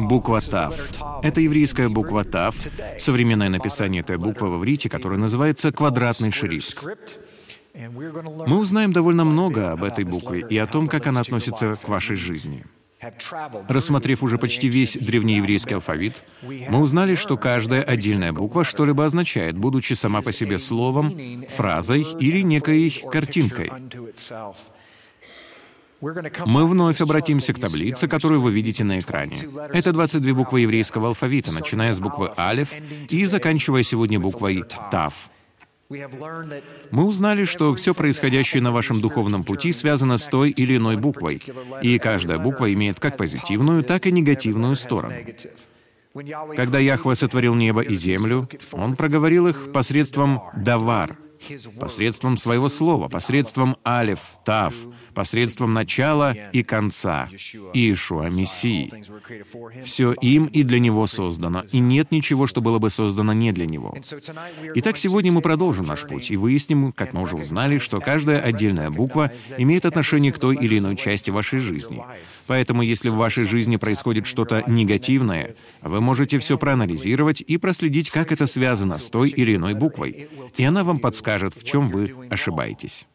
Буква Тав. Это еврейская буква Тав, современное написание этой буквы в иврите, которая называется квадратный шрифт. Мы узнаем довольно много об этой букве и о том, как она относится к вашей жизни. Рассмотрев уже почти весь древнееврейский алфавит, мы узнали, что каждая отдельная буква что-либо означает, будучи сама по себе словом, фразой или некой картинкой. Мы вновь обратимся к таблице, которую вы видите на экране. Это 22 буквы еврейского алфавита, начиная с буквы Алиф и заканчивая сегодня буквой Тав. Мы узнали, что все происходящее на вашем духовном пути связано с той или иной буквой, и каждая буква имеет как позитивную, так и негативную сторону. Когда Яхве сотворил небо и землю, Он проговорил их посредством «давар», посредством своего слова, посредством алиф, тав, посредством начала и конца, Иешуа, Мессии. Все им и для Него создано, и нет ничего, что было бы создано не для Него. Итак, сегодня мы продолжим наш путь и выясним, как мы уже узнали, что каждая отдельная буква имеет отношение к той или иной части вашей жизни. Поэтому, если в вашей жизни происходит что-то негативное, вы можете все проанализировать и проследить, как это связано с той или иной буквой, и она вам подскажет, в чем вы ошибаетесь.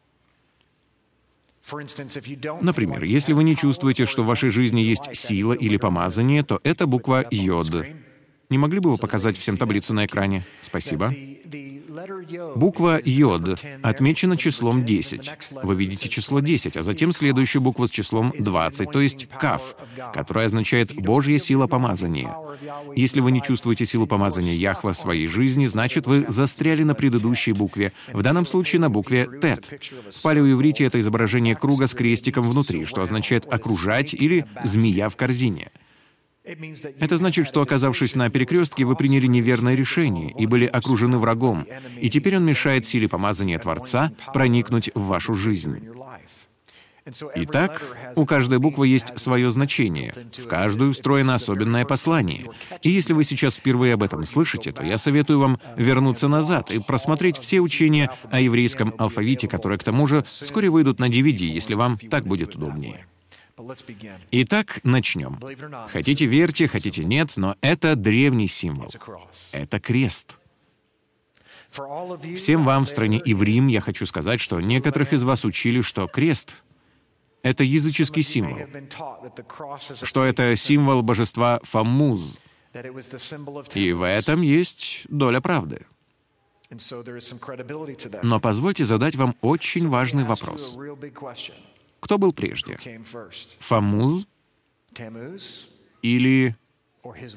Например, если вы не чувствуете, что в вашей жизни есть сила или помазание, то это буква «йод». Не могли бы вы показать всем таблицу на экране? Спасибо. Буква «йод» отмечена числом 10. Вы видите число 10, а затем следующую букву с числом 20, то есть «каф», которая означает «Божья сила помазания». Если вы не чувствуете силу помазания Яхва в своей жизни, значит, вы застряли на предыдущей букве, в данном случае на букве «тет». В палеоиврите это изображение круга с крестиком внутри, что означает «окружать» или «змея в корзине». Это значит, что, оказавшись на перекрестке, вы приняли неверное решение и были окружены врагом, и теперь он мешает силе помазания Творца проникнуть в вашу жизнь. Итак, у каждой буквы есть свое значение, в каждую встроено особенное послание. И если вы сейчас впервые об этом слышите, то я советую вам вернуться назад и просмотреть все учения о еврейском алфавите, которые, к тому же, вскоре выйдут на DVD, если вам так будет удобнее. Итак, начнем. Хотите верьте, хотите нет, но это древний символ. Это крест. Всем вам в стране Иврим я хочу сказать, что некоторых из вас учили, что крест — это языческий символ, что это символ божества Фамуз. И в этом есть доля правды. Но позвольте задать вам очень важный вопрос. Кто был прежде? Фамуз или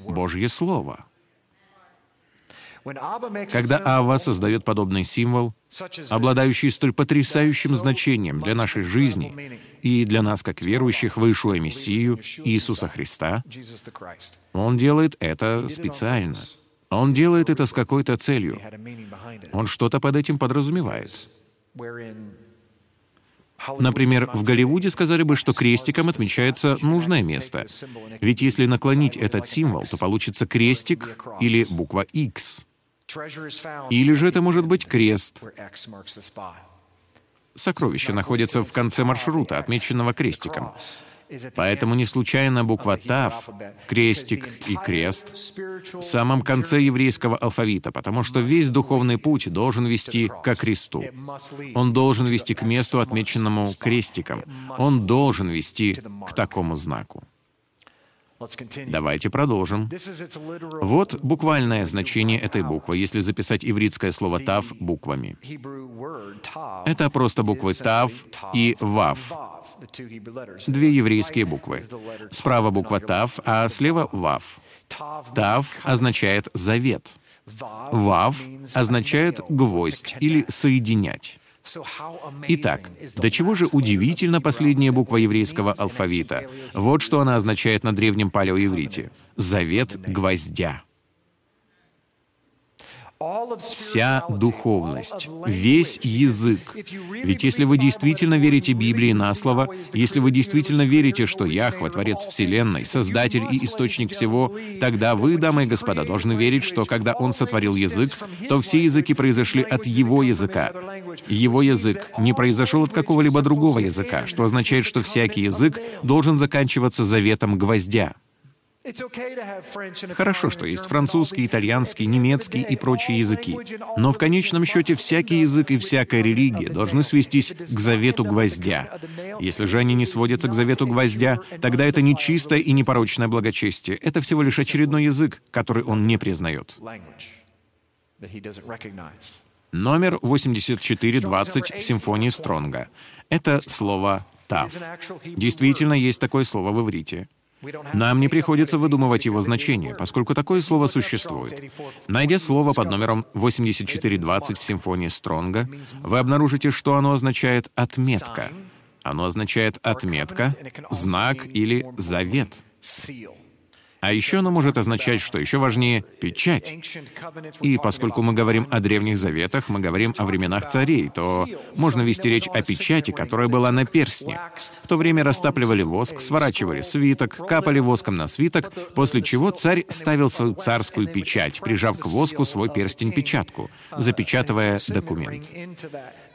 Божье Слово? Когда Ава создает подобный символ, обладающий столь потрясающим значением для нашей жизни и для нас, как верующих в Ишуа Мессию, Иисуса Христа, он делает это специально. Он делает это с какой-то целью. Он что-то под этим подразумевает. Например, в Голливуде сказали бы, что крестиком отмечается нужное место. Ведь если наклонить этот символ, то получится крестик или буква X. Или же это может быть крест. Сокровище находится в конце маршрута, отмеченного крестиком. Поэтому не случайно буква «тав», крестик и крест в самом конце еврейского алфавита, потому что весь духовный путь должен вести к кресту. Он должен вести к месту, отмеченному крестиком. Он должен вести к такому знаку. Давайте продолжим. Вот буквальное значение этой буквы, если записать ивритское слово «тав» буквами. Это просто буквы «тав» и «вав». Две еврейские буквы. Справа буква «тав», а слева «вав». «Тав» означает «завет». «Вав» означает «гвоздь» или «соединять». Итак, до чего же удивительна последняя буква еврейского алфавита. Вот что она означает на древнем палеоеврите. «Завет гвоздя» вся духовность, весь язык. Ведь если вы действительно верите Библии на слово, если вы действительно верите, что Яхва — Творец Вселенной, Создатель и Источник всего, тогда вы, дамы и господа, должны верить, что когда Он сотворил язык, то все языки произошли от Его языка. Его язык не произошел от какого-либо другого языка, что означает, что всякий язык должен заканчиваться заветом гвоздя. Хорошо, что есть французский, итальянский, немецкий и прочие языки. Но в конечном счете всякий язык и всякая религия должны свестись к завету гвоздя. Если же они не сводятся к завету гвоздя, тогда это не чистое и непорочное благочестие. Это всего лишь очередной язык, который он не признает. Номер 8420 в симфонии Стронга. Это слово «тав». Действительно, есть такое слово в иврите. Нам не приходится выдумывать его значение, поскольку такое слово существует. Найдя слово под номером 8420 в симфонии Стронга, вы обнаружите, что оно означает «отметка». Оно означает «отметка», «знак» или «завет». А еще оно может означать, что еще важнее, печать. И поскольку мы говорим о древних заветах, мы говорим о временах царей, то можно вести речь о печати, которая была на перстне. В то время растапливали воск, сворачивали свиток, капали воском на свиток, после чего царь ставил свою царскую печать, прижав к воску свой перстень-печатку, запечатывая документ.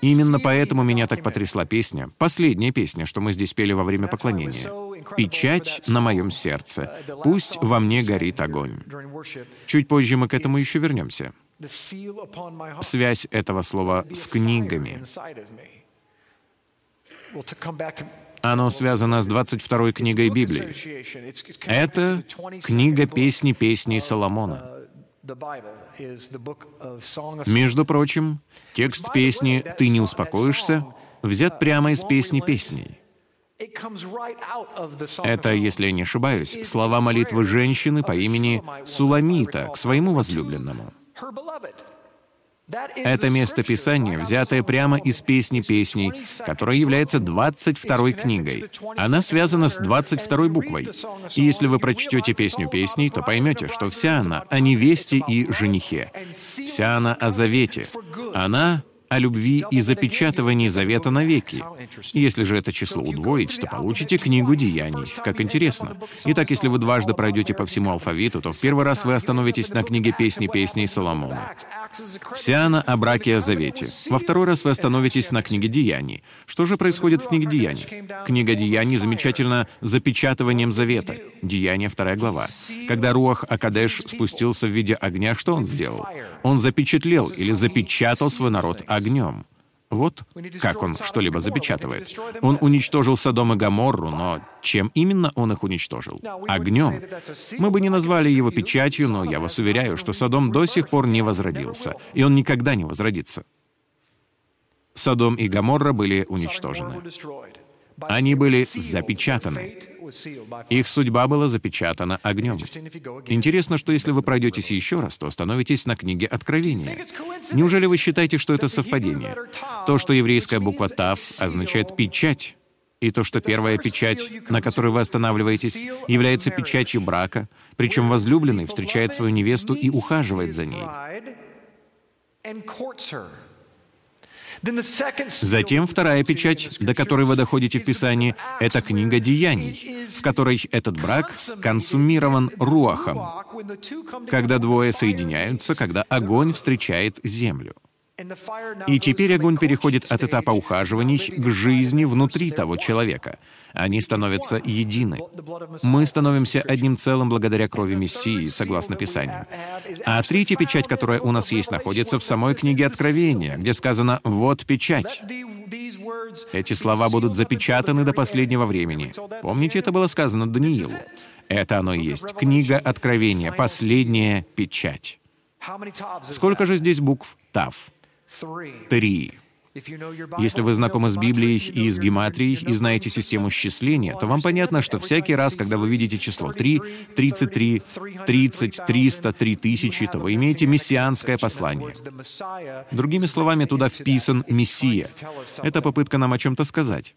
Именно поэтому меня так потрясла песня, последняя песня, что мы здесь пели во время поклонения. «Печать на моем сердце, пусть во мне горит огонь». Чуть позже мы к этому еще вернемся. Связь этого слова с книгами. Оно связано с 22 книгой Библии. Это книга песни песней Соломона. Между прочим, текст песни «Ты не успокоишься» взят прямо из песни песней. Это, если я не ошибаюсь, слова молитвы женщины по имени Суламита к своему возлюбленному. Это место Писания, взятое прямо из «Песни песней», которая является 22 книгой. Она связана с 22 буквой. И если вы прочтете «Песню песней», то поймете, что вся она о невесте и женихе. Вся она о завете. Она о любви и запечатывании завета навеки. Если же это число удвоить, то получите книгу деяний. Как интересно. Итак, если вы дважды пройдете по всему алфавиту, то в первый раз вы остановитесь на книге песни песней Соломона. Вся она о браке и о завете. Во второй раз вы остановитесь на книге деяний. Что же происходит в книге деяний? Книга деяний замечательно запечатыванием завета. Деяния, вторая глава. Когда Руах Акадеш спустился в виде огня, что он сделал? Он запечатлел или запечатал свой народ огнем. Вот как он что-либо запечатывает. Он уничтожил Содом и Гоморру, но чем именно он их уничтожил? Огнем. Мы бы не назвали его печатью, но я вас уверяю, что Содом до сих пор не возродился, и он никогда не возродится. Содом и Гоморра были уничтожены. Они были запечатаны. Их судьба была запечатана огнем. Интересно, что если вы пройдетесь еще раз, то остановитесь на книге Откровения. Неужели вы считаете, что это совпадение? То, что еврейская буква «тав» означает «печать», и то, что первая печать, на которой вы останавливаетесь, является печатью брака, причем возлюбленный встречает свою невесту и ухаживает за ней. Затем вторая печать, до которой вы доходите в Писании, это книга деяний, в которой этот брак консумирован руахом, когда двое соединяются, когда огонь встречает землю. И теперь огонь переходит от этапа ухаживаний к жизни внутри того человека. Они становятся едины. Мы становимся одним целым благодаря крови Мессии, согласно Писанию. А третья печать, которая у нас есть, находится в самой книге Откровения, где сказано «Вот печать». Эти слова будут запечатаны до последнего времени. Помните, это было сказано Даниилу? Это оно и есть. Книга Откровения, последняя печать. Сколько же здесь букв «Тав»? Три. Если вы знакомы с Библией и с гематрией и знаете систему счисления, то вам понятно, что всякий раз, когда вы видите число 3, 33, 30, 300, 3000, то вы имеете мессианское послание. Другими словами, туда вписан Мессия. Это попытка нам о чем-то сказать.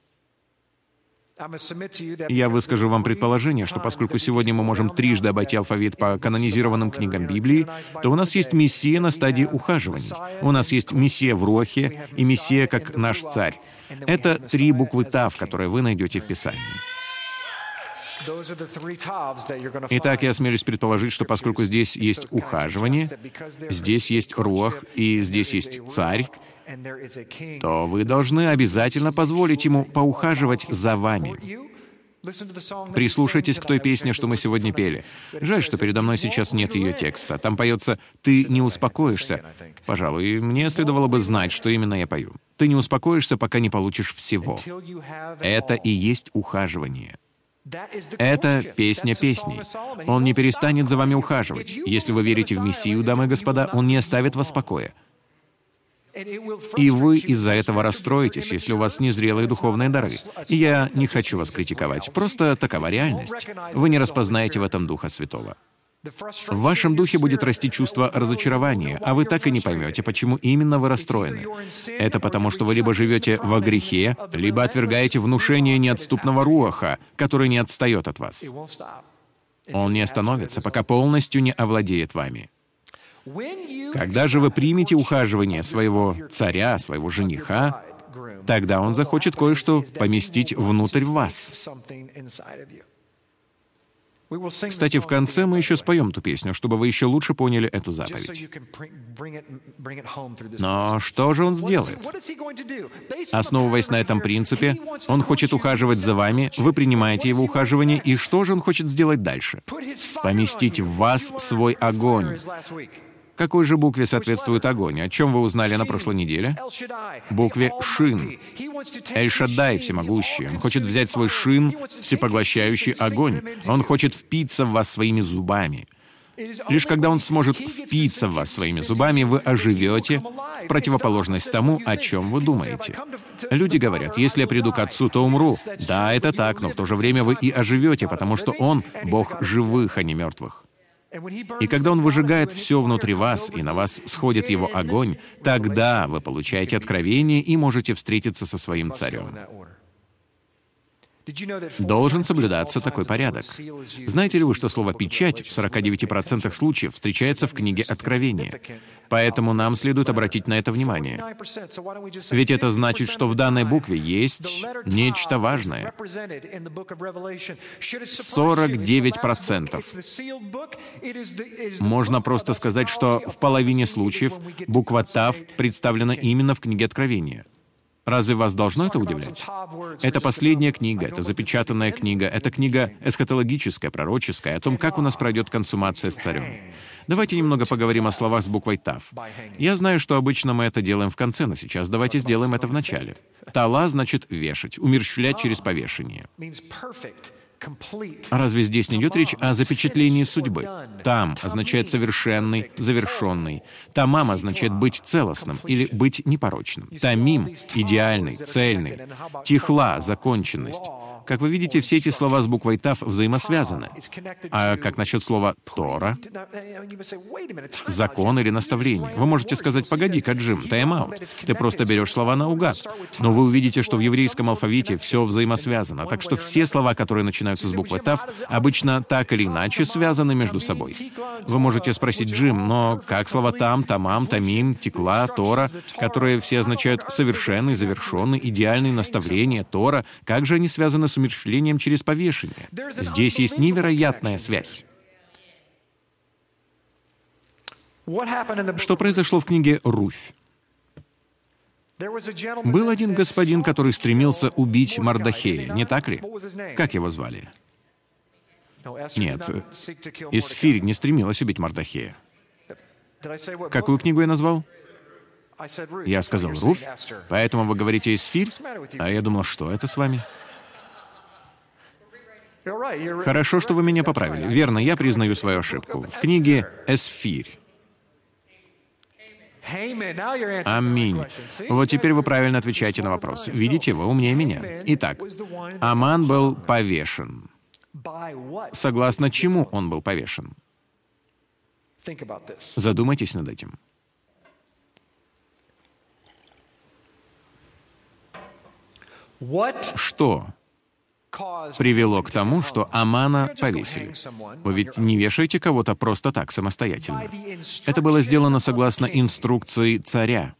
Я выскажу вам предположение, что поскольку сегодня мы можем трижды обойти алфавит по канонизированным книгам Библии, то у нас есть Мессия на стадии ухаживаний. У нас есть Мессия в Рохе и Мессия как наш царь. Это три буквы Тав, которые вы найдете в Писании. Итак, я осмелюсь предположить, что поскольку здесь есть ухаживание, здесь есть руах и здесь есть царь, то вы должны обязательно позволить ему поухаживать за вами. Прислушайтесь к той песне, что мы сегодня пели. Жаль, что передо мной сейчас нет ее текста. Там поется «Ты не успокоишься». Пожалуй, мне следовало бы знать, что именно я пою. «Ты не успокоишься, пока не получишь всего». Это и есть ухаживание. Это песня песней. Он не перестанет за вами ухаживать. Если вы верите в Мессию, дамы и господа, Он не оставит вас в покое. И вы из-за этого расстроитесь, если у вас незрелые духовные дары. И я не хочу вас критиковать, просто такова реальность. Вы не распознаете в этом Духа Святого. В вашем духе будет расти чувство разочарования, а вы так и не поймете, почему именно вы расстроены. Это потому, что вы либо живете во грехе, либо отвергаете внушение неотступного руаха, который не отстает от вас. Он не остановится, пока полностью не овладеет вами. Когда же вы примете ухаживание своего царя, своего жениха, тогда он захочет кое-что поместить внутрь вас. Кстати, в конце мы еще споем ту песню, чтобы вы еще лучше поняли эту заповедь. Но что же он сделает? Основываясь на этом принципе, он хочет ухаживать за вами, вы принимаете его ухаживание, и что же он хочет сделать дальше? Поместить в вас свой огонь. Какой же букве соответствует огонь? О чем вы узнали на прошлой неделе? Букве «Шин». Эль-Шаддай всемогущий. Он хочет взять свой шин, всепоглощающий огонь. Он хочет впиться в вас своими зубами. Лишь когда он сможет впиться в вас своими зубами, вы оживете в противоположность тому, о чем вы думаете. Люди говорят, если я приду к Отцу, то умру. Да, это так, но в то же время вы и оживете, потому что Он — Бог живых, а не мертвых. И когда Он выжигает все внутри вас, и на вас сходит Его огонь, тогда вы получаете откровение и можете встретиться со своим царем. Должен соблюдаться такой порядок. Знаете ли вы, что слово «печать» в 49% случаев встречается в книге Откровения? Поэтому нам следует обратить на это внимание. Ведь это значит, что в данной букве есть нечто важное. 49%. Можно просто сказать, что в половине случаев буква «Тав» представлена именно в книге Откровения — Разве вас должно это удивлять? Это последняя книга, это запечатанная книга, это книга эсхатологическая, пророческая, о том, как у нас пройдет консумация с царем. Давайте немного поговорим о словах с буквой «тав». Я знаю, что обычно мы это делаем в конце, но сейчас давайте сделаем это в начале. «Тала» значит «вешать», «умерщвлять через повешение». Разве здесь не идет речь о запечатлении судьбы? Там означает совершенный, завершенный. Тамам означает быть целостным или быть непорочным. Тамим — идеальный, цельный. Тихла — законченность. Как вы видите, все эти слова с буквой «тав» взаимосвязаны. А как насчет слова «тора»? Закон или наставление. Вы можете сказать «погоди-ка, Джим, тайм-аут». Ты просто берешь слова наугад. Но вы увидите, что в еврейском алфавите все взаимосвязано. Так что все слова, которые начинаются с буквы «тав», обычно так или иначе связаны между собой. Вы можете спросить, Джим, но как слова «там», «тамам», «тамим», «текла», «тора», которые все означают «совершенный», «завершенный», «идеальный», «наставление», «тора», как же они связаны с умерщвлением через повешение. Здесь есть невероятная связь. Что произошло в книге «Руфь»? Был один господин, который стремился убить Мардахея, не так ли? Как его звали? Нет, Исфирь не стремилась убить Мардахея. Какую книгу я назвал? Я сказал «Руфь», поэтому вы говорите «Исфирь», а я думал, что это с вами? Хорошо, что вы меня поправили. Верно, я признаю свою ошибку. В книге «Эсфирь». Аминь. Вот теперь вы правильно отвечаете на вопрос. Видите, вы умнее меня. Итак, Аман был повешен. Согласно чему он был повешен? Задумайтесь над этим. Что привело к тому, что Амана повесили. Вы ведь не вешаете кого-то просто так, самостоятельно. Это было сделано согласно инструкции царя.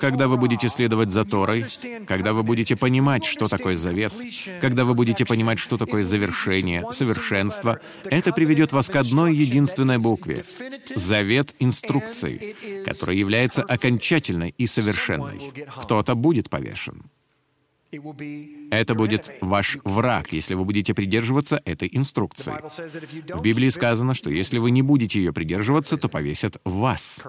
Когда вы будете следовать за Торой, когда вы будете понимать, что такое завет, когда вы будете понимать, что такое завершение, совершенство, это приведет вас к одной единственной букве — завет инструкции, которая является окончательной и совершенной. Кто-то будет повешен. Это будет ваш враг, если вы будете придерживаться этой инструкции. В Библии сказано, что если вы не будете ее придерживаться, то повесят вас.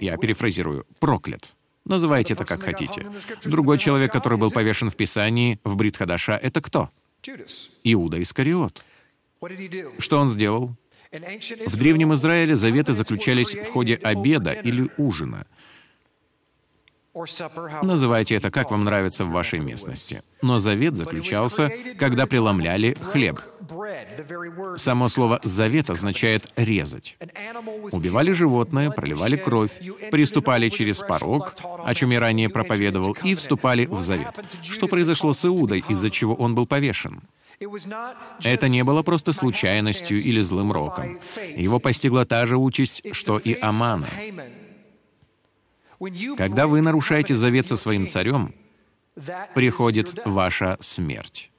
Я перефразирую. Проклят. Называйте это как хотите. Другой человек, который был повешен в Писании, в Бритхадаша, это кто? Иуда Искариот. Что он сделал? В Древнем Израиле заветы заключались в ходе обеда или ужина. Называйте это, как вам нравится в вашей местности. Но завет заключался, когда преломляли хлеб. Само слово «завет» означает «резать». Убивали животное, проливали кровь, приступали через порог, о чем я ранее проповедовал, и вступали в завет. Что произошло с Иудой, из-за чего он был повешен? Это не было просто случайностью или злым роком. Его постигла та же участь, что и Амана. Когда вы нарушаете завет со своим царем, приходит ваша смерть.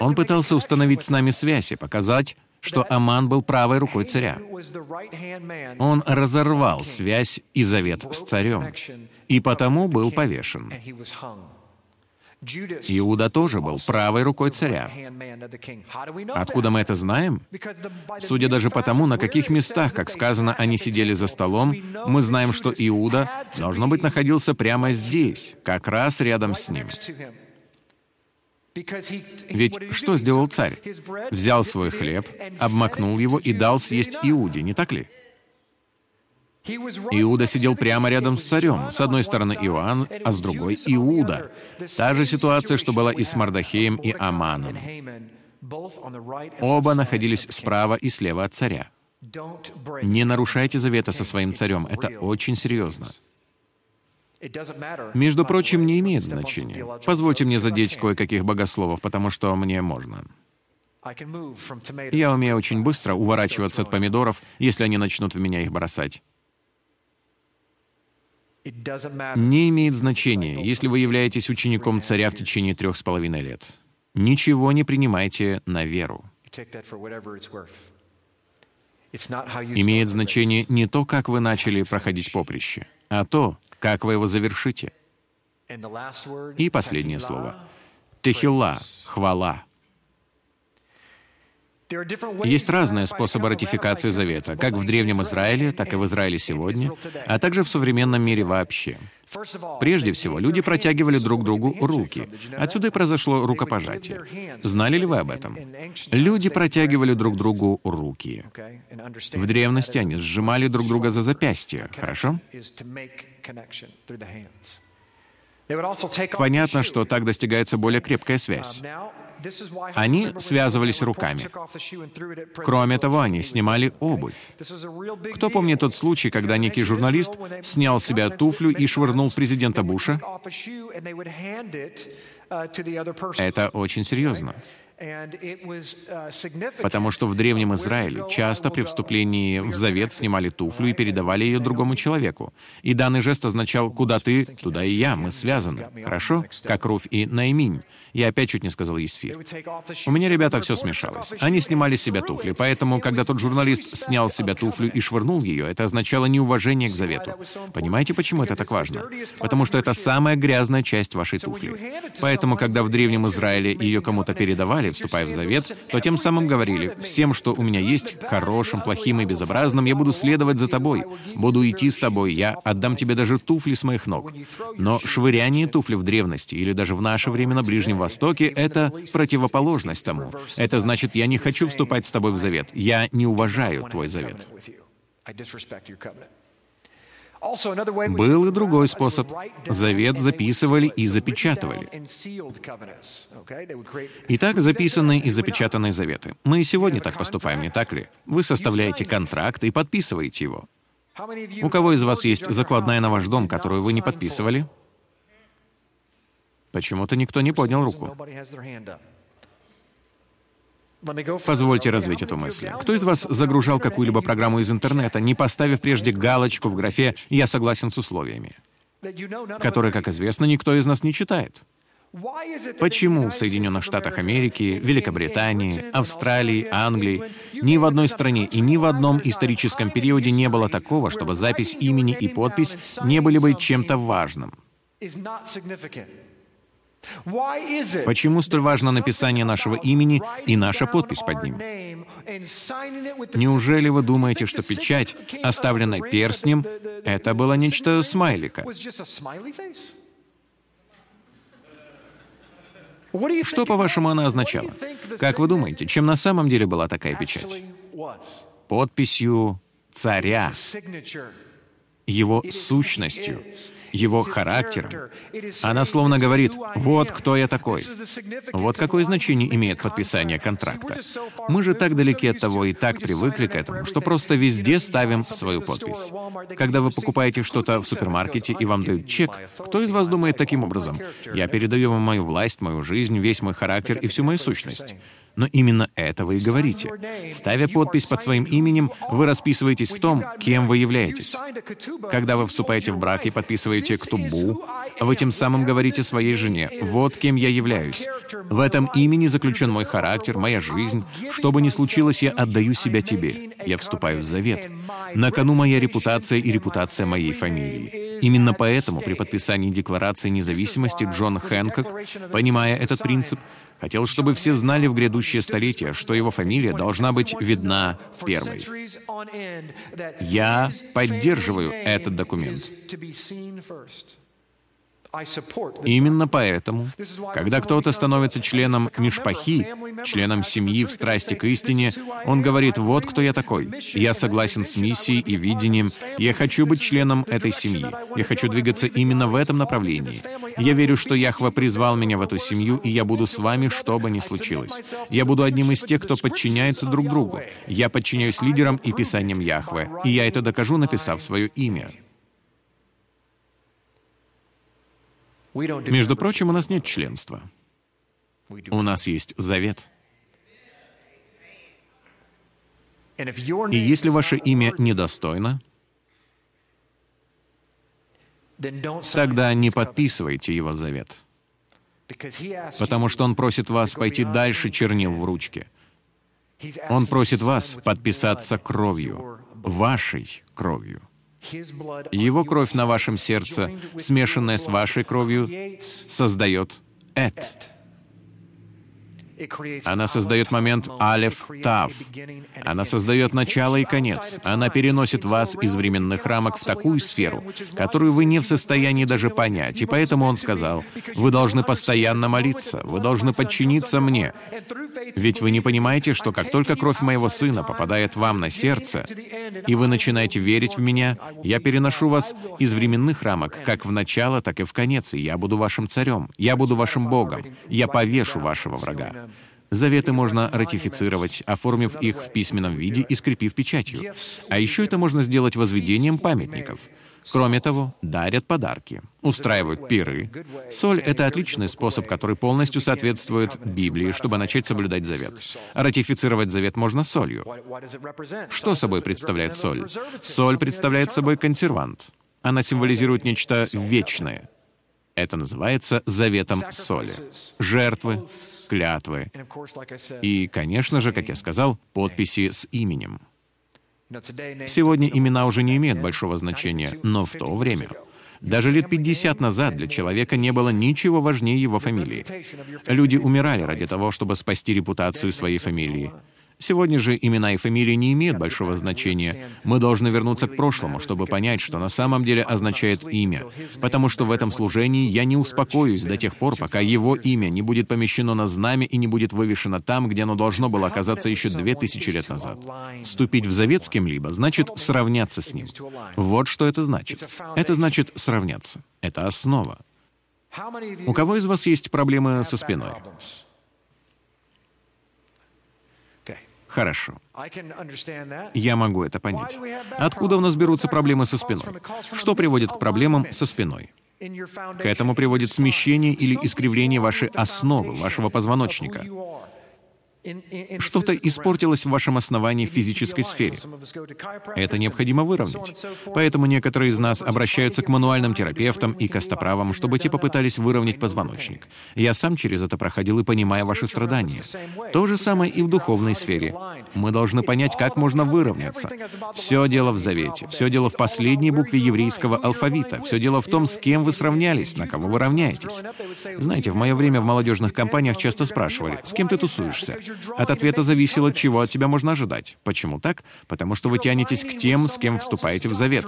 Он пытался установить с нами связь и показать, что Аман был правой рукой царя. Он разорвал связь и завет с царем, и потому был повешен. Иуда тоже был правой рукой царя. Откуда мы это знаем? Судя даже по тому, на каких местах, как сказано, они сидели за столом, мы знаем, что Иуда, должно быть, находился прямо здесь, как раз рядом с ним. Ведь что сделал царь? Взял свой хлеб, обмакнул его и дал съесть Иуде, не так ли? Иуда сидел прямо рядом с царем. С одной стороны Иоанн, а с другой Иуда. Та же ситуация, что была и с Мардахеем и Аманом. Оба находились справа и слева от царя. Не нарушайте завета со своим царем. Это очень серьезно. Между прочим, не имеет значения. Позвольте мне задеть кое-каких богословов, потому что мне можно. Я умею очень быстро уворачиваться от помидоров, если они начнут в меня их бросать. Не имеет значения, если вы являетесь учеником царя в течение трех с половиной лет. Ничего не принимайте на веру. Имеет значение не то, как вы начали проходить поприще, а то, как вы его завершите. И последнее слово. Техилла, хвала. Есть разные способы ратификации завета, как в Древнем Израиле, так и в Израиле сегодня, а также в современном мире вообще. Прежде всего, люди протягивали друг другу руки. Отсюда и произошло рукопожатие. Знали ли вы об этом? Люди протягивали друг другу руки. В древности они сжимали друг друга за запястье, хорошо? Понятно, что так достигается более крепкая связь. Они связывались руками. Кроме того, они снимали обувь. Кто помнит тот случай, когда некий журналист снял с себя туфлю и швырнул президента Буша? Это очень серьезно. Потому что в Древнем Израиле часто при вступлении в завет снимали туфлю и передавали ее другому человеку. И данный жест означал «куда ты, туда и я, мы связаны». Хорошо? Как Руф и Найминь. Я опять чуть не сказал Есфир. У меня, ребята, все смешалось. Они снимали с себя туфли, поэтому, когда тот журналист снял с себя туфлю и швырнул ее, это означало неуважение к завету. Понимаете, почему это так важно? Потому что это самая грязная часть вашей туфли. Поэтому, когда в Древнем Израиле ее кому-то передавали, вступая в завет, то тем самым говорили, «Всем, что у меня есть, хорошим, плохим и безобразным, я буду следовать за тобой, буду идти с тобой, я отдам тебе даже туфли с моих ног». Но швыряние туфли в древности или даже в наше время на Ближнем Востоке — это противоположность тому. Это значит, я не хочу вступать с тобой в завет. Я не уважаю твой завет. Был и другой способ. Завет записывали и запечатывали. Итак, записанные и запечатанные заветы. Мы и сегодня так поступаем, не так ли? Вы составляете контракт и подписываете его. У кого из вас есть закладная на ваш дом, которую вы не подписывали? Почему-то никто не поднял руку. Позвольте развить эту мысль. Кто из вас загружал какую-либо программу из интернета, не поставив прежде галочку в графе «Я согласен с условиями», которые, как известно, никто из нас не читает? Почему в Соединенных Штатах Америки, Великобритании, Австралии, Англии ни в одной стране и ни в одном историческом периоде не было такого, чтобы запись имени и подпись не были бы чем-то важным? Почему столь важно написание нашего имени и наша подпись под ним? Неужели вы думаете, что печать, оставленная перстнем, это было нечто смайлика? Что, по-вашему, она означала? Как вы думаете, чем на самом деле была такая печать? Подписью царя, его сущностью, его характером. Она словно говорит, вот кто я такой. Вот какое значение имеет подписание контракта. Мы же так далеки от того и так привыкли к этому, что просто везде ставим свою подпись. Когда вы покупаете что-то в супермаркете и вам дают чек, кто из вас думает таким образом? Я передаю вам мою власть, мою жизнь, весь мой характер и всю мою сущность. Но именно это вы и говорите. Ставя подпись под своим именем, вы расписываетесь в том, кем вы являетесь. Когда вы вступаете в брак и подписываете ктубу, вы тем самым говорите своей жене, «Вот кем я являюсь. В этом имени заключен мой характер, моя жизнь. Что бы ни случилось, я отдаю себя тебе. Я вступаю в завет. На кону моя репутация и репутация моей фамилии». Именно поэтому при подписании Декларации независимости Джон Хэнкок, понимая этот принцип, Хотел, чтобы все знали в грядущее столетие, что его фамилия должна быть видна первой. Я поддерживаю этот документ. Именно поэтому, когда кто-то становится членом Мишпахи, членом семьи в страсти к истине, он говорит, вот кто я такой. Я согласен с миссией и видением. Я хочу быть членом этой семьи. Я хочу двигаться именно в этом направлении. Я верю, что Яхва призвал меня в эту семью, и я буду с вами, что бы ни случилось. Я буду одним из тех, кто подчиняется друг другу. Я подчиняюсь лидерам и писаниям Яхве, и я это докажу, написав свое имя. Между прочим, у нас нет членства. У нас есть завет. И если ваше имя недостойно, тогда не подписывайте его завет. Потому что он просит вас пойти дальше чернил в ручке. Он просит вас подписаться кровью, вашей кровью. Его кровь на вашем сердце, смешанная с вашей кровью, создает «эт». Она создает момент Алеф Тав. Она создает начало и конец. Она переносит вас из временных рамок в такую сферу, которую вы не в состоянии даже понять. И поэтому он сказал, вы должны постоянно молиться, вы должны подчиниться мне. Ведь вы не понимаете, что как только кровь моего сына попадает вам на сердце, и вы начинаете верить в меня, я переношу вас из временных рамок, как в начало, так и в конец, и я буду вашим царем, я буду вашим Богом, я повешу вашего врага. Заветы можно ратифицировать, оформив их в письменном виде и скрепив печатью. А еще это можно сделать возведением памятников — Кроме того, дарят подарки, устраивают пиры. Соль — это отличный способ, который полностью соответствует Библии, чтобы начать соблюдать завет. Ратифицировать завет можно солью. Что собой представляет соль? Соль представляет собой консервант. Она символизирует нечто вечное. Это называется заветом соли. Жертвы, клятвы и, конечно же, как я сказал, подписи с именем. Сегодня имена уже не имеют большого значения, но в то время даже лет 50 назад для человека не было ничего важнее его фамилии. Люди умирали ради того, чтобы спасти репутацию своей фамилии. Сегодня же имена и фамилии не имеют большого значения. Мы должны вернуться к прошлому, чтобы понять, что на самом деле означает имя. Потому что в этом служении я не успокоюсь до тех пор, пока его имя не будет помещено на знамя и не будет вывешено там, где оно должно было оказаться еще две тысячи лет назад. Вступить в завет с кем-либо значит сравняться с ним. Вот что это значит. Это значит сравняться. Это основа. У кого из вас есть проблемы со спиной? Хорошо. Я могу это понять. Откуда у нас берутся проблемы со спиной? Что приводит к проблемам со спиной? К этому приводит смещение или искривление вашей основы, вашего позвоночника. Что-то испортилось в вашем основании в физической сфере. Это необходимо выровнять. Поэтому некоторые из нас обращаются к мануальным терапевтам и костоправам, чтобы те попытались выровнять позвоночник. Я сам через это проходил и понимаю ваши страдания. То же самое и в духовной сфере. Мы должны понять, как можно выровняться. Все дело в завете, все дело в последней букве еврейского алфавита, все дело в том, с кем вы сравнялись, на кого вы равняетесь. Знаете, в мое время в молодежных компаниях часто спрашивали, с кем ты тусуешься? От ответа зависело, чего от тебя можно ожидать. Почему так? Потому что вы тянетесь к тем, с кем вступаете в завет.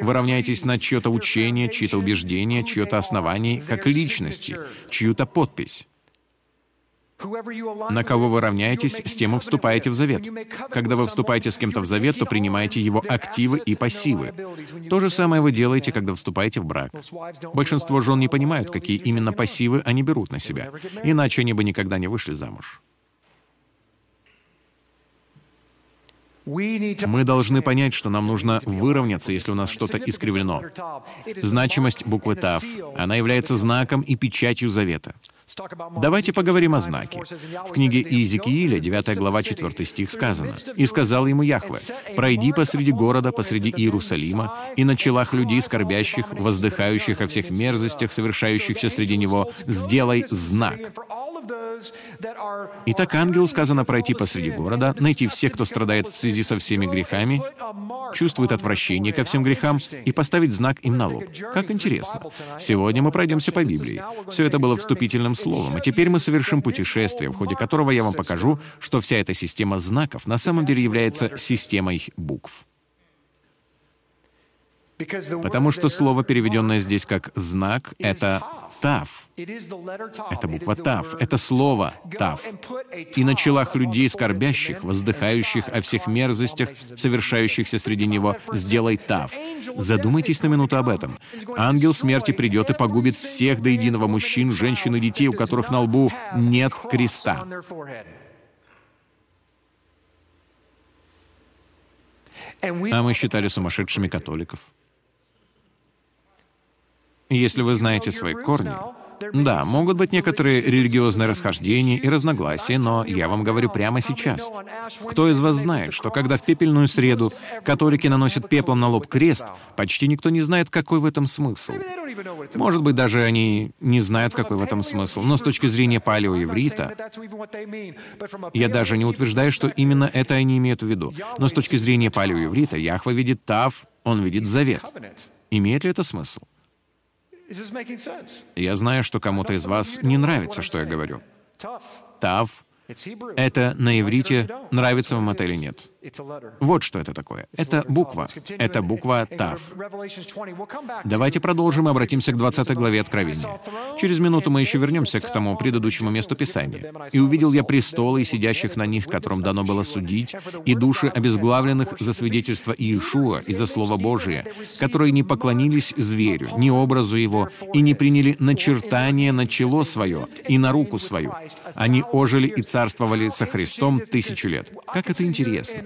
Вы равняетесь на чье-то учение, чьи-то убеждения, чье-то основание, как личности, чью-то подпись. На кого вы равняетесь, с тем и вступаете в завет. Когда вы вступаете с кем-то в завет, то принимаете его активы и пассивы. То же самое вы делаете, когда вступаете в брак. Большинство жен не понимают, какие именно пассивы они берут на себя. Иначе они бы никогда не вышли замуж. Мы должны понять, что нам нужно выровняться, если у нас что-то искривлено. Значимость буквы ТАВ. Она является знаком и печатью завета. Давайте поговорим о знаке. В книге Иезекииля, 9 глава, 4 стих сказано, «И сказал ему Яхве, пройди посреди города, посреди Иерусалима, и на челах людей скорбящих, воздыхающих о всех мерзостях, совершающихся среди него, сделай знак». Итак, ангелу сказано пройти посреди города, найти всех, кто страдает в связи со всеми грехами, чувствует отвращение ко всем грехам, и поставить знак им на лоб. Как интересно. Сегодня мы пройдемся по Библии. Все это было вступительным словом, а теперь мы совершим путешествие, в ходе которого я вам покажу, что вся эта система знаков на самом деле является системой букв. Потому что слово, переведенное здесь как «знак», — это «тав». Это буква «тав», это слово «тав». «И на челах людей скорбящих, воздыхающих о всех мерзостях, совершающихся среди него, сделай «тав». Задумайтесь на минуту об этом. Ангел смерти придет и погубит всех до единого мужчин, женщин и детей, у которых на лбу нет креста. А мы считали сумасшедшими католиков. Если вы знаете свои корни, да, могут быть некоторые религиозные расхождения и разногласия, но я вам говорю прямо сейчас. Кто из вас знает, что когда в пепельную среду католики наносят пеплом на лоб крест, почти никто не знает, какой в этом смысл? Может быть, даже они не знают, какой в этом смысл, но с точки зрения палеоеврита, я даже не утверждаю, что именно это они имеют в виду, но с точки зрения палеоеврита Яхва видит Тав, он видит Завет. Имеет ли это смысл? Я знаю, что кому-то из вас не нравится, что я говорю. Тав. Это на иврите, нравится вам это или нет. Вот что это такое. Это буква. Это буква Тав. Давайте продолжим и обратимся к 20 главе Откровения. Через минуту мы еще вернемся к тому предыдущему месту Писания. «И увидел я престолы, и сидящих на них, которым дано было судить, и души обезглавленных за свидетельство Иешуа и за Слово Божие, которые не поклонились зверю, ни образу его, и не приняли начертание на чело свое и на руку свою. Они ожили и царствовали со Христом тысячу лет. Как это интересно.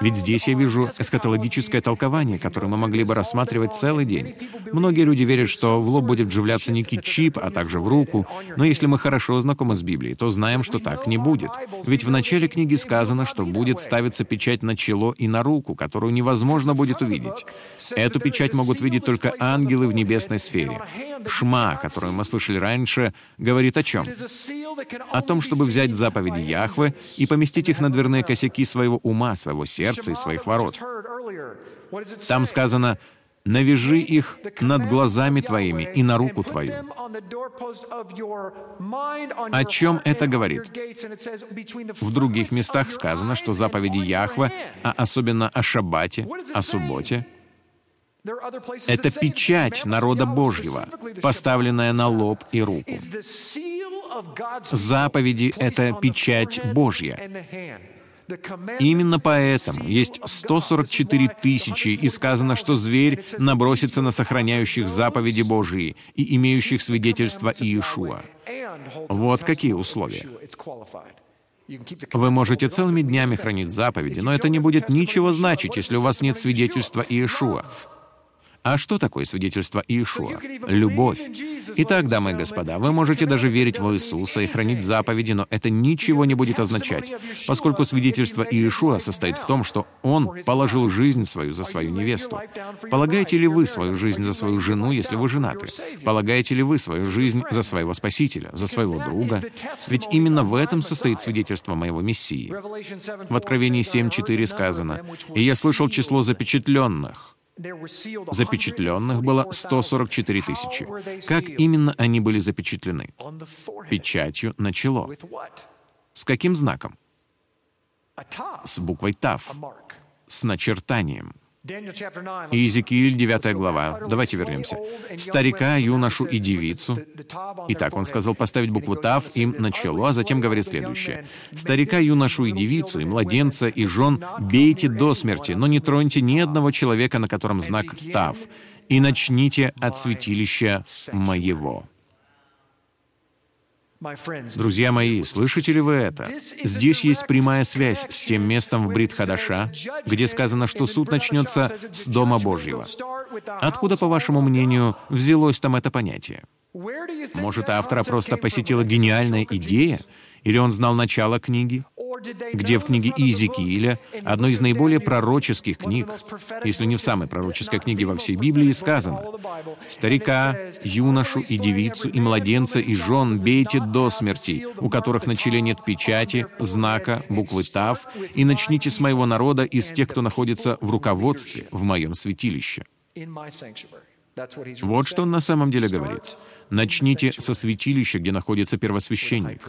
Ведь здесь я вижу эсхатологическое толкование, которое мы могли бы рассматривать целый день. Многие люди верят, что в лоб будет вживляться некий чип, а также в руку. Но если мы хорошо знакомы с Библией, то знаем, что так не будет. Ведь в начале книги сказано, что будет ставиться печать на чело и на руку, которую невозможно будет увидеть. Эту печать могут видеть только ангелы в небесной сфере. Шма, которую мы слышали раньше, говорит о чем? О том, чтобы взять заповеди Яхвы и поместить их на дверные косяки своего ума, своего сердца и своих ворот. Там сказано «Навяжи их над глазами твоими и на руку твою». О чем это говорит? В других местах сказано, что заповеди Яхва, а особенно о Шаббате, о субботе, это печать народа Божьего, поставленная на лоб и руку. Заповеди — это печать Божья. Именно поэтому есть 144 тысячи, и сказано, что зверь набросится на сохраняющих заповеди Божьи и имеющих свидетельство Иешуа. Вот какие условия. Вы можете целыми днями хранить заповеди, но это не будет ничего значить, если у вас нет свидетельства Иешуа. А что такое свидетельство Иешуа? Любовь. Итак, дамы и господа, вы можете даже верить в Иисуса и хранить заповеди, но это ничего не будет означать, поскольку свидетельство Иешуа состоит в том, что Он положил жизнь свою за свою невесту. Полагаете ли вы свою жизнь за свою жену, если вы женаты? Полагаете ли вы свою жизнь за своего Спасителя, за своего друга? Ведь именно в этом состоит свидетельство моего Мессии. В Откровении 7.4 сказано, «И я слышал число запечатленных». Запечатленных было 144 тысячи. Как именно они были запечатлены? Печатью на чело. С каким знаком? С буквой ТАФ. С начертанием. Иезекииль, 9 глава. Давайте вернемся. «Старика, юношу и девицу». Итак, он сказал поставить букву «тав» им на чело, а затем говорит следующее. «Старика, юношу и девицу, и младенца, и жен бейте до смерти, но не троньте ни одного человека, на котором знак «тав», и начните от святилища моего». Друзья мои, слышите ли вы это? Здесь есть прямая связь с тем местом в Брит-Хадаша, где сказано, что суд начнется с Дома Божьего. Откуда, по вашему мнению, взялось там это понятие? Может, автора просто посетила гениальная идея? Или он знал начало книги? где в книге Иезекииля, одной из наиболее пророческих книг, если не в самой пророческой книге во всей Библии, сказано «Старика, юношу и девицу, и младенца, и жен бейте до смерти, у которых на челе нет печати, знака, буквы Тав, и начните с моего народа из тех, кто находится в руководстве в моем святилище». Вот что он на самом деле говорит. Начните со святилища, где находится первосвященник.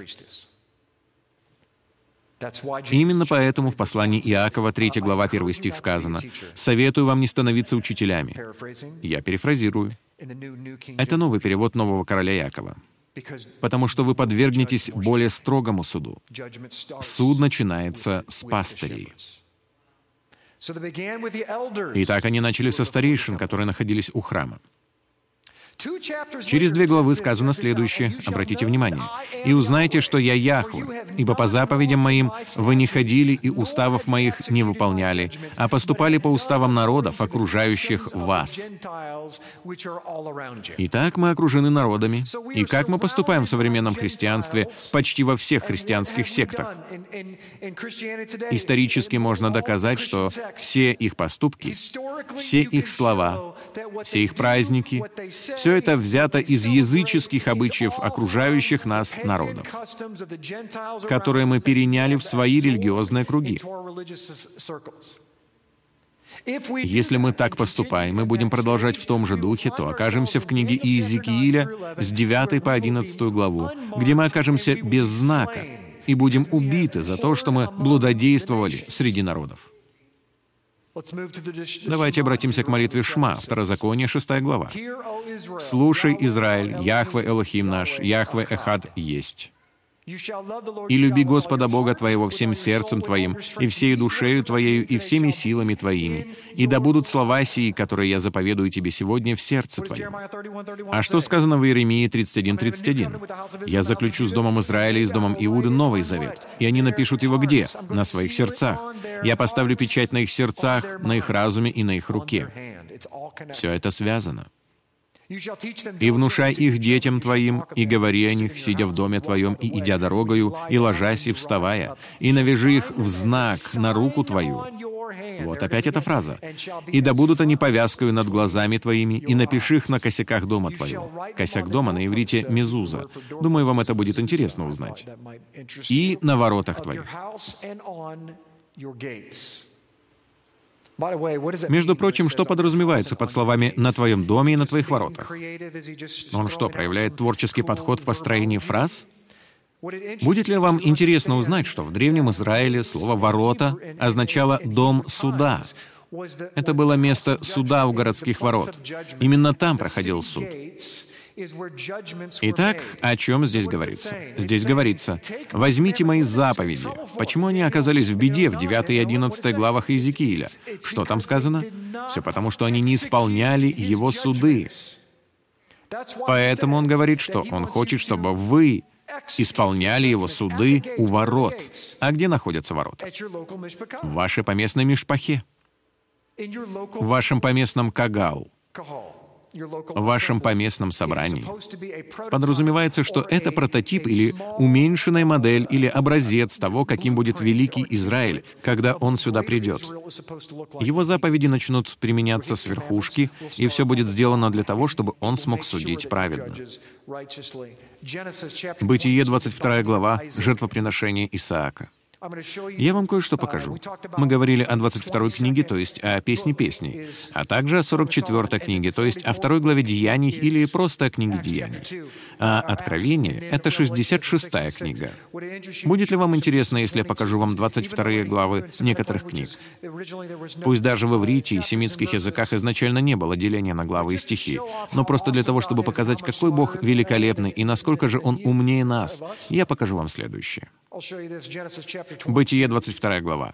Именно поэтому в послании Иакова, 3 глава, 1 стих сказано, «Советую вам не становиться учителями». Я перефразирую. Это новый перевод нового короля Иакова. Потому что вы подвергнетесь более строгому суду. Суд начинается с пастырей. Итак, они начали со старейшин, которые находились у храма. Через две главы сказано следующее, обратите внимание. «И узнайте, что я Яхве, ибо по заповедям моим вы не ходили и уставов моих не выполняли, а поступали по уставам народов, окружающих вас». Итак, мы окружены народами. И как мы поступаем в современном христианстве почти во всех христианских сектах? Исторически можно доказать, что все их поступки, все их слова, все их праздники, все это взято из языческих обычаев окружающих нас народов, которые мы переняли в свои религиозные круги. Если мы так поступаем и будем продолжать в том же духе, то окажемся в книге Иезекииля с 9 по 11 главу, где мы окажемся без знака и будем убиты за то, что мы блудодействовали среди народов. Давайте обратимся к молитве Шма, Второзаконие, 6 глава. «Слушай, Израиль, Яхве Элохим наш, Яхве Эхад есть». И люби Господа Бога твоего всем сердцем твоим, и всей душею твоею, и всеми силами твоими. И да будут слова сии, которые я заповедую тебе сегодня в сердце твоем. А что сказано в Иеремии 31.31? «Я заключу с Домом Израиля и с Домом Иуды Новый Завет, и они напишут его где? На своих сердцах. Я поставлю печать на их сердцах, на их разуме и на их руке». Все это связано. И внушай их детям твоим, и говори о них, сидя в доме твоем, и идя дорогою, и ложась, и вставая, и навяжи их в знак на руку твою. Вот опять эта фраза. «И да будут они повязкою над глазами твоими, и напиши их на косяках дома твоего». Косяк дома на иврите «мезуза». Думаю, вам это будет интересно узнать. «И на воротах твоих». Между прочим, что подразумевается под словами «на твоем доме и на твоих воротах»? Он что, проявляет творческий подход в построении фраз? Будет ли вам интересно узнать, что в Древнем Израиле слово «ворота» означало «дом суда»? Это было место суда у городских ворот. Именно там проходил суд. Итак, о чем здесь говорится? Здесь говорится, «Возьмите мои заповеди». Почему они оказались в беде в 9 и 11 главах Иезекииля? Что там сказано? Все потому, что они не исполняли его суды. Поэтому он говорит, что он хочет, чтобы вы исполняли его суды у ворот. А где находятся ворота? В вашей поместной Мишпахе, в вашем поместном Кагал, в вашем поместном собрании. Подразумевается, что это прототип или уменьшенная модель или образец того, каким будет великий Израиль, когда он сюда придет. Его заповеди начнут применяться с верхушки, и все будет сделано для того, чтобы он смог судить праведно. Бытие, 22 глава, жертвоприношение Исаака. Я вам кое-что покажу. Мы говорили о 22 книге, то есть о песне песней, а также о 44 книге, то есть о второй главе Деяний или просто о книге Деяний. А Откровение — это 66 книга. Будет ли вам интересно, если я покажу вам 22 главы некоторых книг? Пусть даже в иврите и семитских языках изначально не было деления на главы и стихи, но просто для того, чтобы показать, какой Бог великолепный и насколько же Он умнее нас, я покажу вам следующее. Бытие, 22 глава.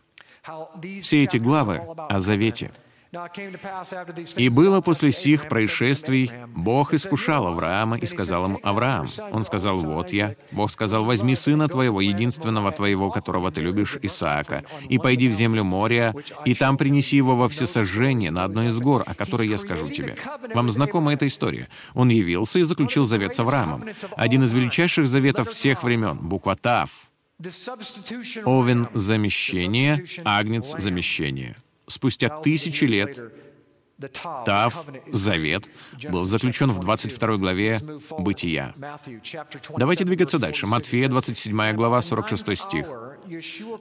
Все эти главы о завете. «И было после сих происшествий, Бог искушал Авраама и сказал ему, «Авраам». Он сказал, «Вот я». Бог сказал, «Возьми сына твоего, единственного твоего, которого ты любишь, Исаака, и пойди в землю моря, и там принеси его во всесожжение на одной из гор, о которой я скажу тебе». Вам знакома эта история? Он явился и заключил завет с Авраамом. Один из величайших заветов всех времен, буква «Тав», Овен — замещение, агнец — замещение. Спустя тысячи лет Тав, Завет, был заключен в 22 главе Бытия. Давайте двигаться дальше. Матфея, 27 глава, 46 стих.